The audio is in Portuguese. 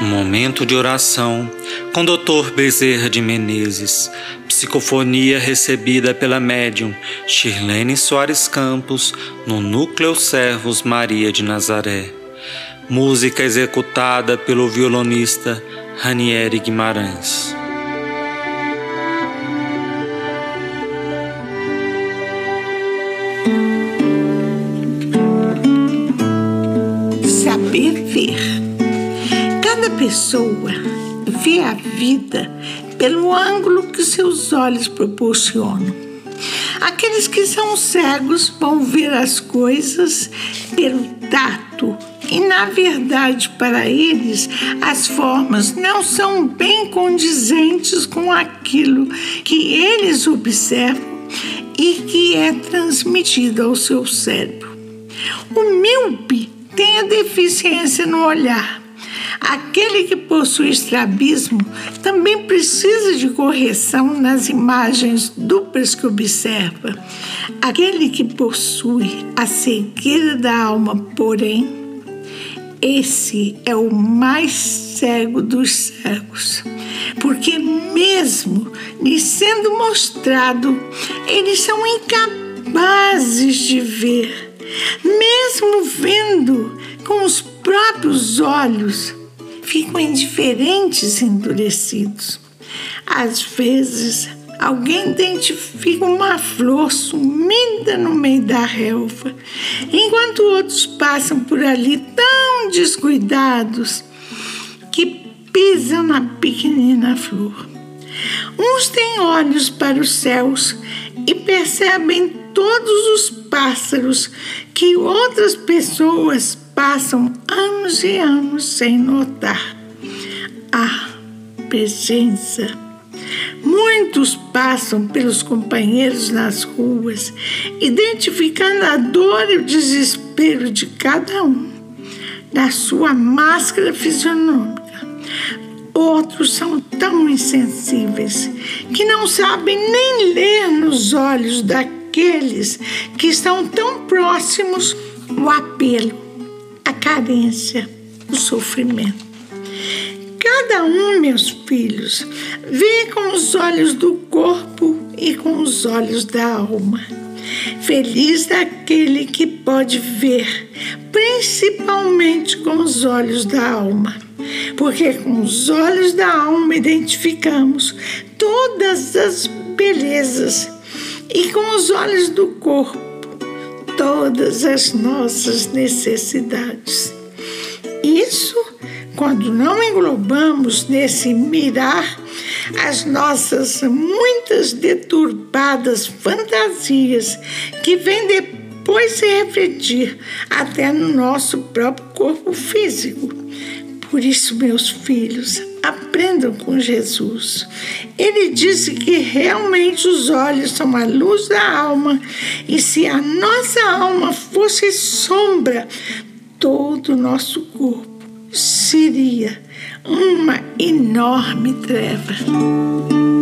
Momento de oração com Dr. Bezerra de Menezes. Psicofonia recebida pela médium Shirlene Soares Campos no Núcleo Servos Maria de Nazaré. Música executada pelo violonista Ranieri Guimarães. Saber ver. Pessoa vê a vida pelo ângulo que seus olhos proporcionam. Aqueles que são cegos vão ver as coisas pelo tato e, na verdade, para eles, as formas não são bem condizentes com aquilo que eles observam e que é transmitido ao seu cérebro. O míope tem a deficiência no olhar. Aquele que possui estrabismo também precisa de correção nas imagens duplas que observa. Aquele que possui a cegueira da alma, porém, esse é o mais cego dos cegos, porque, mesmo lhe sendo mostrado, eles são incapazes de ver, mesmo vendo com os próprios olhos, ficam indiferentes e endurecidos. Às vezes, alguém identifica uma flor sumida no meio da relva, enquanto outros passam por ali tão descuidados que pisam na pequenina flor. Uns têm olhos para os céus e percebem todos os pássaros que outras pessoas passam anos e anos sem notar. A presença. Muitos passam pelos companheiros nas ruas, identificando a dor e o desespero de cada um, na sua máscara fisionômica. Outros são tão insensíveis que não sabem nem ler nos olhos daqueles que estão tão próximos o apelo, a carência, o sofrimento. Cada um, meus filhos, vê com os olhos do corpo e com os olhos da alma. Feliz daquele que pode ver, principalmente com os olhos da alma porque com os olhos da alma identificamos todas as belezas e com os olhos do corpo todas as nossas necessidades. Isso quando não englobamos nesse mirar as nossas muitas deturpadas fantasias que vêm depois se refletir até no nosso próprio corpo físico por isso, meus filhos, aprendam com Jesus. Ele disse que realmente os olhos são a luz da alma, e se a nossa alma fosse sombra, todo o nosso corpo seria uma enorme treva.